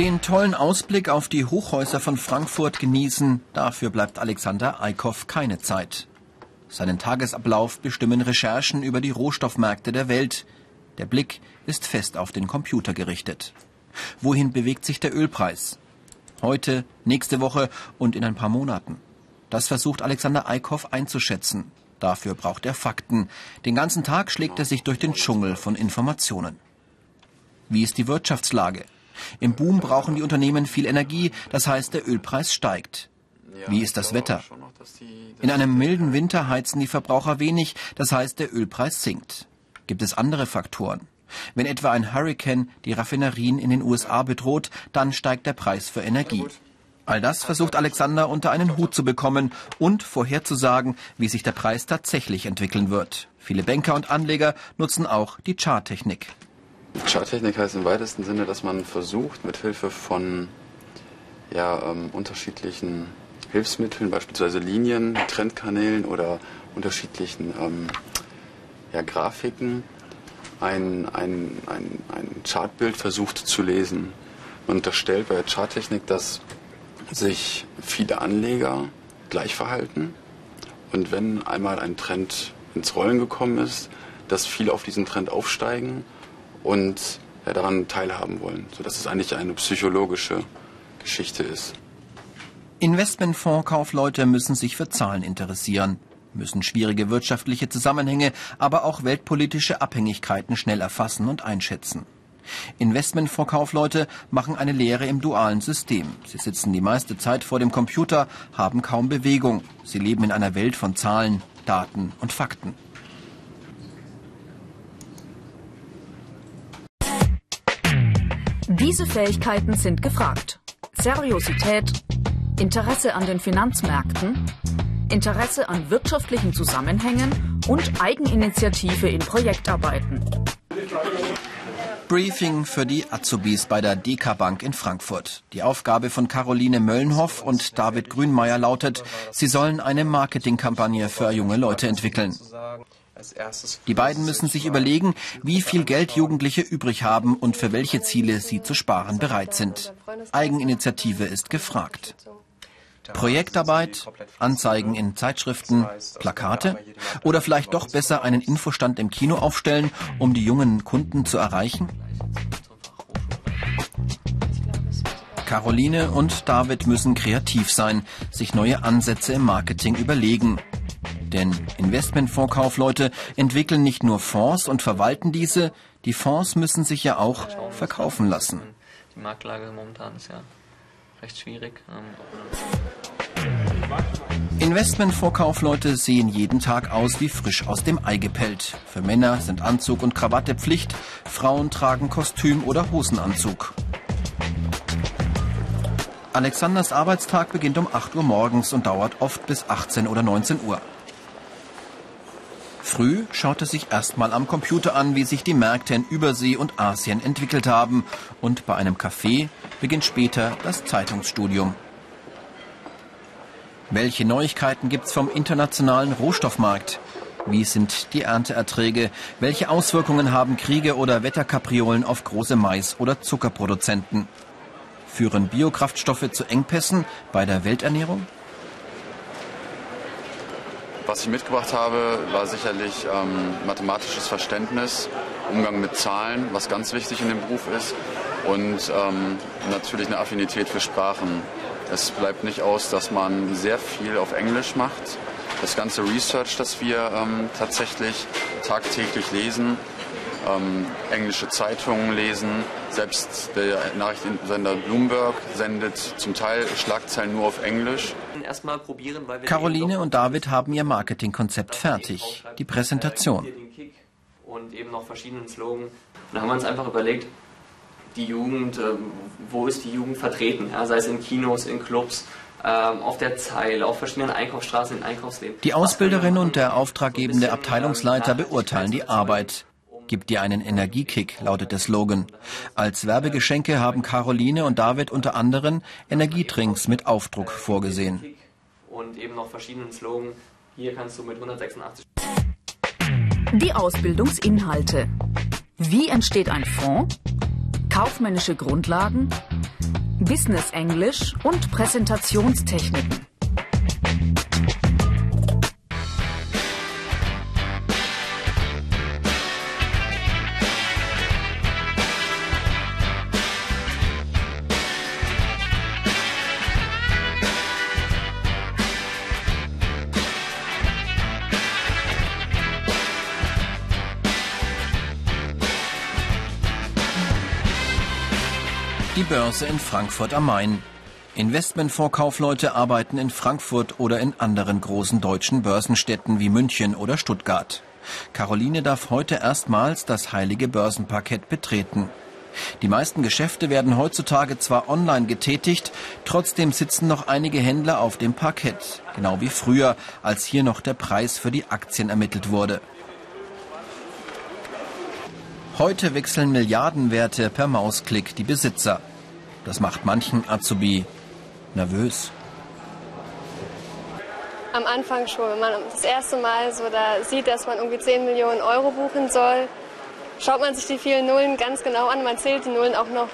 Den tollen Ausblick auf die Hochhäuser von Frankfurt genießen, dafür bleibt Alexander Eickhoff keine Zeit. Seinen Tagesablauf bestimmen Recherchen über die Rohstoffmärkte der Welt. Der Blick ist fest auf den Computer gerichtet. Wohin bewegt sich der Ölpreis? Heute, nächste Woche und in ein paar Monaten. Das versucht Alexander Eickhoff einzuschätzen. Dafür braucht er Fakten. Den ganzen Tag schlägt er sich durch den Dschungel von Informationen. Wie ist die Wirtschaftslage? Im Boom brauchen die Unternehmen viel Energie, das heißt der Ölpreis steigt. Wie ist das Wetter? In einem milden Winter heizen die Verbraucher wenig, das heißt der Ölpreis sinkt. Gibt es andere Faktoren? Wenn etwa ein Hurricane die Raffinerien in den USA bedroht, dann steigt der Preis für Energie. All das versucht Alexander unter einen Hut zu bekommen und vorherzusagen, wie sich der Preis tatsächlich entwickeln wird. Viele Banker und Anleger nutzen auch die Charttechnik. Charttechnik heißt im weitesten Sinne, dass man versucht, mit Hilfe von ja, ähm, unterschiedlichen Hilfsmitteln, beispielsweise Linien, Trendkanälen oder unterschiedlichen ähm, ja, Grafiken, ein, ein, ein, ein Chartbild versucht zu lesen. Man unterstellt bei der Charttechnik, dass sich viele Anleger gleich verhalten. Und wenn einmal ein Trend ins Rollen gekommen ist, dass viele auf diesen Trend aufsteigen und ja, daran teilhaben wollen, sodass es eigentlich eine psychologische Geschichte ist. Investmentfondskaufleute müssen sich für Zahlen interessieren, müssen schwierige wirtschaftliche Zusammenhänge, aber auch weltpolitische Abhängigkeiten schnell erfassen und einschätzen. Investmentvorkaufleute machen eine Lehre im dualen System. Sie sitzen die meiste Zeit vor dem Computer, haben kaum Bewegung. Sie leben in einer Welt von Zahlen, Daten und Fakten. Diese Fähigkeiten sind gefragt. Seriosität, Interesse an den Finanzmärkten, Interesse an wirtschaftlichen Zusammenhängen und Eigeninitiative in Projektarbeiten. Briefing für die Azubis bei der DK Bank in Frankfurt. Die Aufgabe von Caroline Möllenhoff und David Grünmeier lautet, sie sollen eine Marketingkampagne für junge Leute entwickeln. Die beiden müssen sich überlegen, wie viel Geld Jugendliche übrig haben und für welche Ziele sie zu sparen bereit sind. Eigeninitiative ist gefragt. Projektarbeit, Anzeigen in Zeitschriften, Plakate oder vielleicht doch besser einen Infostand im Kino aufstellen, um die jungen Kunden zu erreichen? Caroline und David müssen kreativ sein, sich neue Ansätze im Marketing überlegen. Denn Investmentfondskaufleute entwickeln nicht nur Fonds und verwalten diese, die Fonds müssen sich ja auch verkaufen lassen. Die Marktlage momentan ist ja recht schwierig. Investmentvorkaufleute sehen jeden Tag aus wie frisch aus dem Ei gepellt. Für Männer sind Anzug und Krawatte Pflicht, Frauen tragen Kostüm oder Hosenanzug. Alexanders Arbeitstag beginnt um 8 Uhr morgens und dauert oft bis 18 oder 19 Uhr. Früh schaut er sich erstmal am Computer an, wie sich die Märkte in Übersee und Asien entwickelt haben. Und bei einem Café beginnt später das Zeitungsstudium. Welche Neuigkeiten gibt's vom internationalen Rohstoffmarkt? Wie sind die Ernteerträge? Welche Auswirkungen haben Kriege oder Wetterkapriolen auf große Mais- oder Zuckerproduzenten? Führen Biokraftstoffe zu Engpässen bei der Welternährung? Was ich mitgebracht habe, war sicherlich ähm, mathematisches Verständnis, Umgang mit Zahlen, was ganz wichtig in dem Beruf ist, und ähm, natürlich eine Affinität für Sprachen. Es bleibt nicht aus, dass man sehr viel auf Englisch macht. Das ganze Research, das wir ähm, tatsächlich tagtäglich lesen, ähm, englische Zeitungen lesen. Selbst der Nachrichtensender Bloomberg sendet zum Teil Schlagzeilen nur auf Englisch. Caroline und David haben ihr Marketingkonzept fertig, die Präsentation. Und eben noch verschiedenen Slogan. Und da haben wir uns einfach überlegt, die Jugend, äh, wo ist die Jugend vertreten? Ja, sei es in Kinos, in Clubs, ähm, auf der Zeile, auf verschiedenen Einkaufsstraßen, in Einkaufsleben. Die Ausbilderin und der auftraggebende Abteilungsleiter beurteilen die Arbeit. Gib dir einen Energiekick, lautet der Slogan. Als Werbegeschenke haben Caroline und David unter anderem Energietrinks mit Aufdruck vorgesehen. Und eben noch verschiedenen Slogan. Hier kannst du mit 186. Die Ausbildungsinhalte. Wie entsteht ein Fonds? kaufmännische Grundlagen, Business Englisch und Präsentationstechniken. Die Börse in Frankfurt am Main. Investmentfondskaufleute arbeiten in Frankfurt oder in anderen großen deutschen Börsenstädten wie München oder Stuttgart. Caroline darf heute erstmals das heilige Börsenparkett betreten. Die meisten Geschäfte werden heutzutage zwar online getätigt, trotzdem sitzen noch einige Händler auf dem Parkett, genau wie früher, als hier noch der Preis für die Aktien ermittelt wurde. Heute wechseln Milliardenwerte per Mausklick die Besitzer. Das macht manchen Azubi nervös. Am Anfang schon, wenn man das erste Mal so da sieht, dass man irgendwie 10 Millionen Euro buchen soll, schaut man sich die vielen Nullen ganz genau an. Man zählt die Nullen auch noch,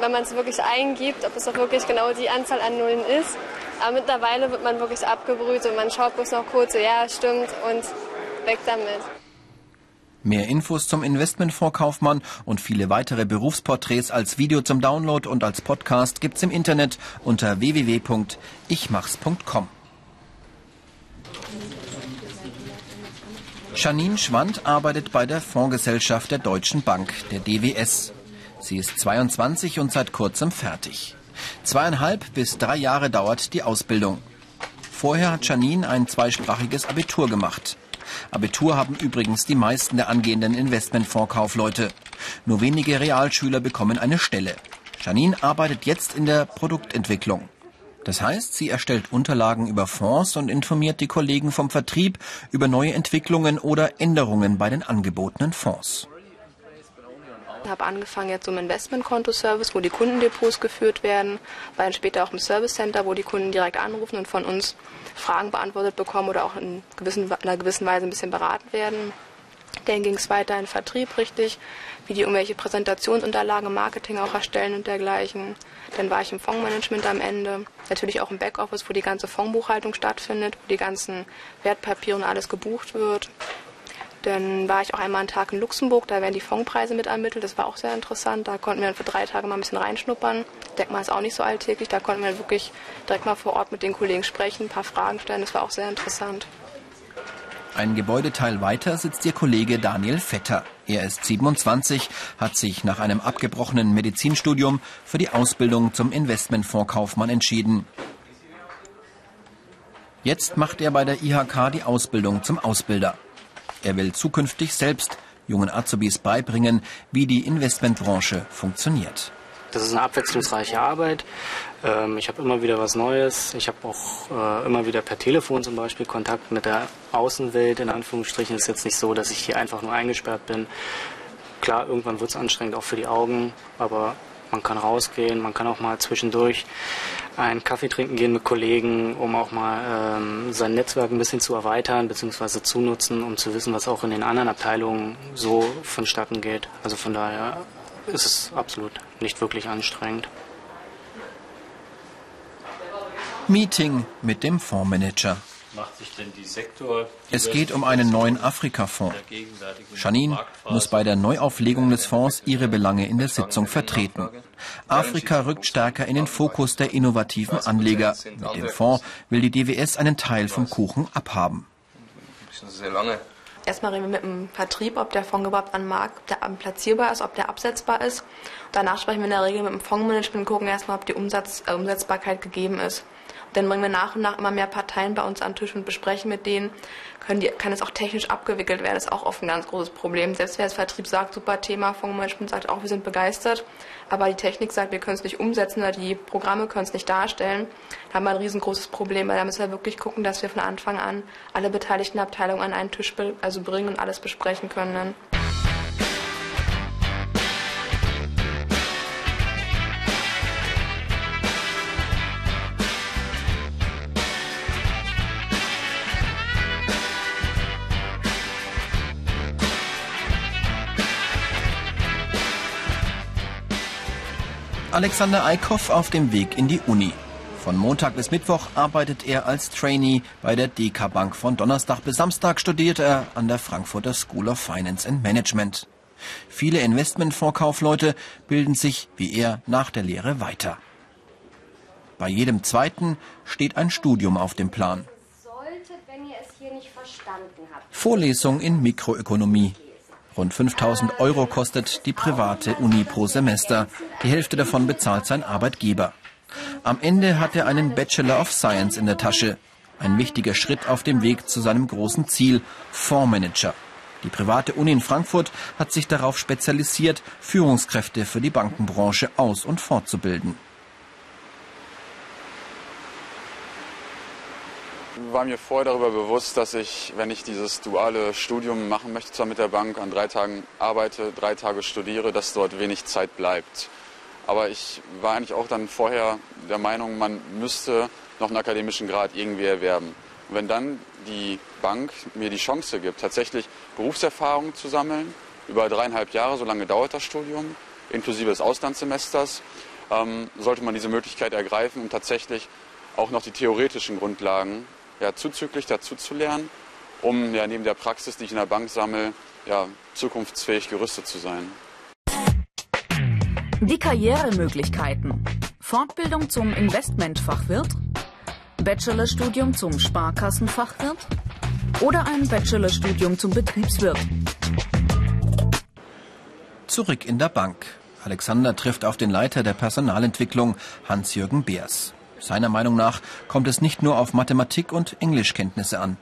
wenn man es wirklich eingibt, ob es auch wirklich genau die Anzahl an Nullen ist. Aber mittlerweile wird man wirklich abgebrüht und man schaut bloß noch kurz, so, ja, stimmt und weg damit. Mehr Infos zum Investmentvorkaufmann und viele weitere Berufsporträts als Video zum Download und als Podcast gibt's im Internet unter www.ichmachs.com. Janine Schwand arbeitet bei der Fondsgesellschaft der Deutschen Bank, der DWS. Sie ist 22 und seit kurzem fertig. Zweieinhalb bis drei Jahre dauert die Ausbildung. Vorher hat Janine ein zweisprachiges Abitur gemacht. Abitur haben übrigens die meisten der angehenden Investmentfondskaufleute. Nur wenige Realschüler bekommen eine Stelle. Janine arbeitet jetzt in der Produktentwicklung. Das heißt, sie erstellt Unterlagen über Fonds und informiert die Kollegen vom Vertrieb über neue Entwicklungen oder Änderungen bei den angebotenen Fonds. Ich habe angefangen jetzt im Investmentkonto-Service, wo die Kundendepots geführt werden, war dann später auch im Service Center, wo die Kunden direkt anrufen und von uns Fragen beantwortet bekommen oder auch in, gewissen, in einer gewissen Weise ein bisschen beraten werden. Dann ging es weiter in Vertrieb richtig, wie die irgendwelche Präsentationsunterlagen Marketing auch erstellen und dergleichen. Dann war ich im Fondsmanagement am Ende. Natürlich auch im Backoffice, wo die ganze Fondsbuchhaltung stattfindet, wo die ganzen Wertpapiere und alles gebucht wird. Dann war ich auch einmal einen Tag in Luxemburg, da werden die Fondpreise mit ermittelt. Das war auch sehr interessant. Da konnten wir dann für drei Tage mal ein bisschen reinschnuppern. Denkt man, ist auch nicht so alltäglich. Da konnten wir wirklich direkt mal vor Ort mit den Kollegen sprechen, ein paar Fragen stellen. Das war auch sehr interessant. Ein Gebäudeteil weiter sitzt ihr Kollege Daniel Vetter. Er ist 27, hat sich nach einem abgebrochenen Medizinstudium für die Ausbildung zum Investmentfondskaufmann entschieden. Jetzt macht er bei der IHK die Ausbildung zum Ausbilder. Er will zukünftig selbst jungen Azubis beibringen, wie die Investmentbranche funktioniert. Das ist eine abwechslungsreiche Arbeit. Ähm, ich habe immer wieder was Neues. Ich habe auch äh, immer wieder per Telefon zum Beispiel Kontakt mit der Außenwelt. In Anführungsstrichen ist jetzt nicht so, dass ich hier einfach nur eingesperrt bin. Klar, irgendwann wird es anstrengend, auch für die Augen, aber man kann rausgehen, man kann auch mal zwischendurch einen Kaffee trinken gehen mit Kollegen, um auch mal ähm, sein Netzwerk ein bisschen zu erweitern bzw. zu nutzen, um zu wissen, was auch in den anderen Abteilungen so vonstatten geht. Also von daher ist es absolut nicht wirklich anstrengend. Meeting mit dem Fondsmanager. Es geht um einen neuen Afrika-Fonds. Janine muss bei der Neuauflegung des Fonds ihre Belange in der Sitzung vertreten. Afrika rückt stärker in den Fokus der innovativen Anleger. Mit dem Fonds will die DWS einen Teil vom Kuchen abhaben. Erstmal reden wir mit dem Vertrieb, ob der Fonds überhaupt an Markt ob der platzierbar ist, ob der absetzbar ist. Danach sprechen wir in der Regel mit dem Fondsmanagement und gucken erstmal, ob die Umsatz, äh, Umsetzbarkeit gegeben ist. Dann bringen wir nach und nach immer mehr Parteien bei uns an den Tisch und besprechen mit denen, können die, kann es auch technisch abgewickelt werden. Das ist auch oft ein ganz großes Problem. Selbst wer das Vertrieb sagt, super Thema, Fondsmanagement sagt auch, wir sind begeistert, aber die Technik sagt, wir können es nicht umsetzen oder die Programme können es nicht darstellen. Da haben wir ein riesengroßes Problem, weil da müssen wir wirklich gucken, dass wir von Anfang an alle beteiligten Abteilungen an einen Tisch also bringen und alles besprechen können. Alexander Eickhoff auf dem Weg in die Uni. Von Montag bis Mittwoch arbeitet er als Trainee bei der DK Bank. Von Donnerstag bis Samstag studiert er an der Frankfurter School of Finance and Management. Viele Investmentfondskaufleute bilden sich wie er nach der Lehre weiter. Bei jedem zweiten steht ein Studium auf dem Plan. Vorlesung in Mikroökonomie. Rund 5000 Euro kostet die private Uni pro Semester. Die Hälfte davon bezahlt sein Arbeitgeber. Am Ende hat er einen Bachelor of Science in der Tasche. Ein wichtiger Schritt auf dem Weg zu seinem großen Ziel, Fondsmanager. Die private Uni in Frankfurt hat sich darauf spezialisiert, Führungskräfte für die Bankenbranche aus- und fortzubilden. War mir vorher darüber bewusst, dass ich, wenn ich dieses duale Studium machen möchte, zwar mit der Bank, an drei Tagen arbeite, drei Tage studiere, dass dort wenig Zeit bleibt. Aber ich war eigentlich auch dann vorher der Meinung, man müsste noch einen akademischen Grad irgendwie erwerben. Und wenn dann die Bank mir die Chance gibt, tatsächlich Berufserfahrung zu sammeln, über dreieinhalb Jahre, so lange dauert das Studium, inklusive des Auslandssemesters, ähm, sollte man diese Möglichkeit ergreifen und tatsächlich auch noch die theoretischen Grundlagen ja, zuzüglich dazu zu lernen, um ja, neben der Praxis, die ich in der Bank sammle, ja, zukunftsfähig gerüstet zu sein. Die Karrieremöglichkeiten. Fortbildung zum Investmentfachwirt, Bachelorstudium zum Sparkassenfachwirt oder ein Bachelorstudium zum Betriebswirt. Zurück in der Bank. Alexander trifft auf den Leiter der Personalentwicklung, Hans-Jürgen Beers. Seiner Meinung nach kommt es nicht nur auf Mathematik und Englischkenntnisse an.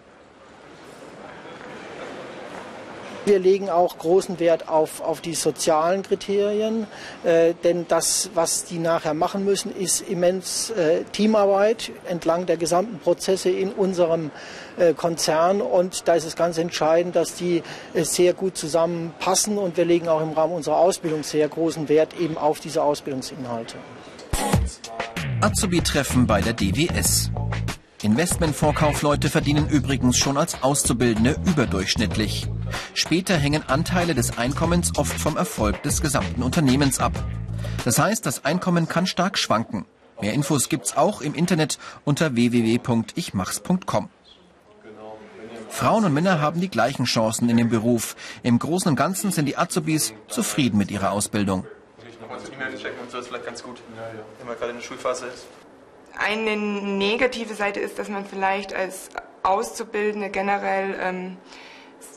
Wir legen auch großen Wert auf, auf die sozialen Kriterien, äh, denn das, was die nachher machen müssen, ist immens äh, Teamarbeit entlang der gesamten Prozesse in unserem äh, Konzern und da ist es ganz entscheidend, dass die äh, sehr gut zusammenpassen und wir legen auch im Rahmen unserer Ausbildung sehr großen Wert eben auf diese Ausbildungsinhalte. Azubi-Treffen bei der DWS. Investmentvorkaufleute verdienen übrigens schon als Auszubildende überdurchschnittlich. Später hängen Anteile des Einkommens oft vom Erfolg des gesamten Unternehmens ab. Das heißt, das Einkommen kann stark schwanken. Mehr Infos gibt's auch im Internet unter www.ichmachs.com. Frauen und Männer haben die gleichen Chancen in dem Beruf. Im Großen und Ganzen sind die Azubis zufrieden mit ihrer Ausbildung. E-Mail checken und so ist vielleicht ganz gut, wenn man gerade in der Schulphase ist. Eine negative Seite ist, dass man vielleicht als Auszubildende generell ähm,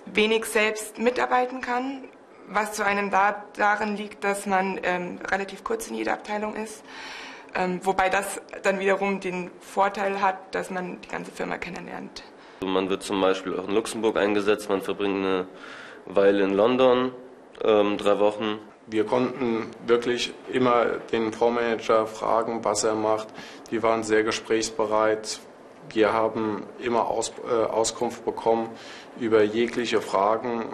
wenig selbst mitarbeiten kann, was zu einem da, darin liegt, dass man ähm, relativ kurz in jeder Abteilung ist. Ähm, wobei das dann wiederum den Vorteil hat, dass man die ganze Firma kennenlernt. Also man wird zum Beispiel auch in Luxemburg eingesetzt, man verbringt eine Weile in London, ähm, drei Wochen. Wir konnten wirklich immer den Fondsmanager fragen, was er macht. Die waren sehr gesprächsbereit. Wir haben immer Aus, äh, Auskunft bekommen über jegliche Fragen.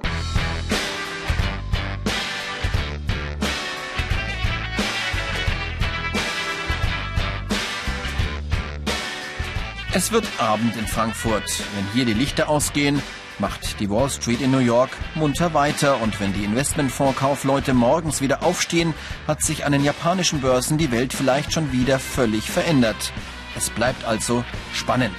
Es wird Abend in Frankfurt. Wenn hier die Lichter ausgehen, macht die Wall Street in New York munter weiter und wenn die Investmentfondskaufleute morgens wieder aufstehen, hat sich an den japanischen Börsen die Welt vielleicht schon wieder völlig verändert. Es bleibt also spannend.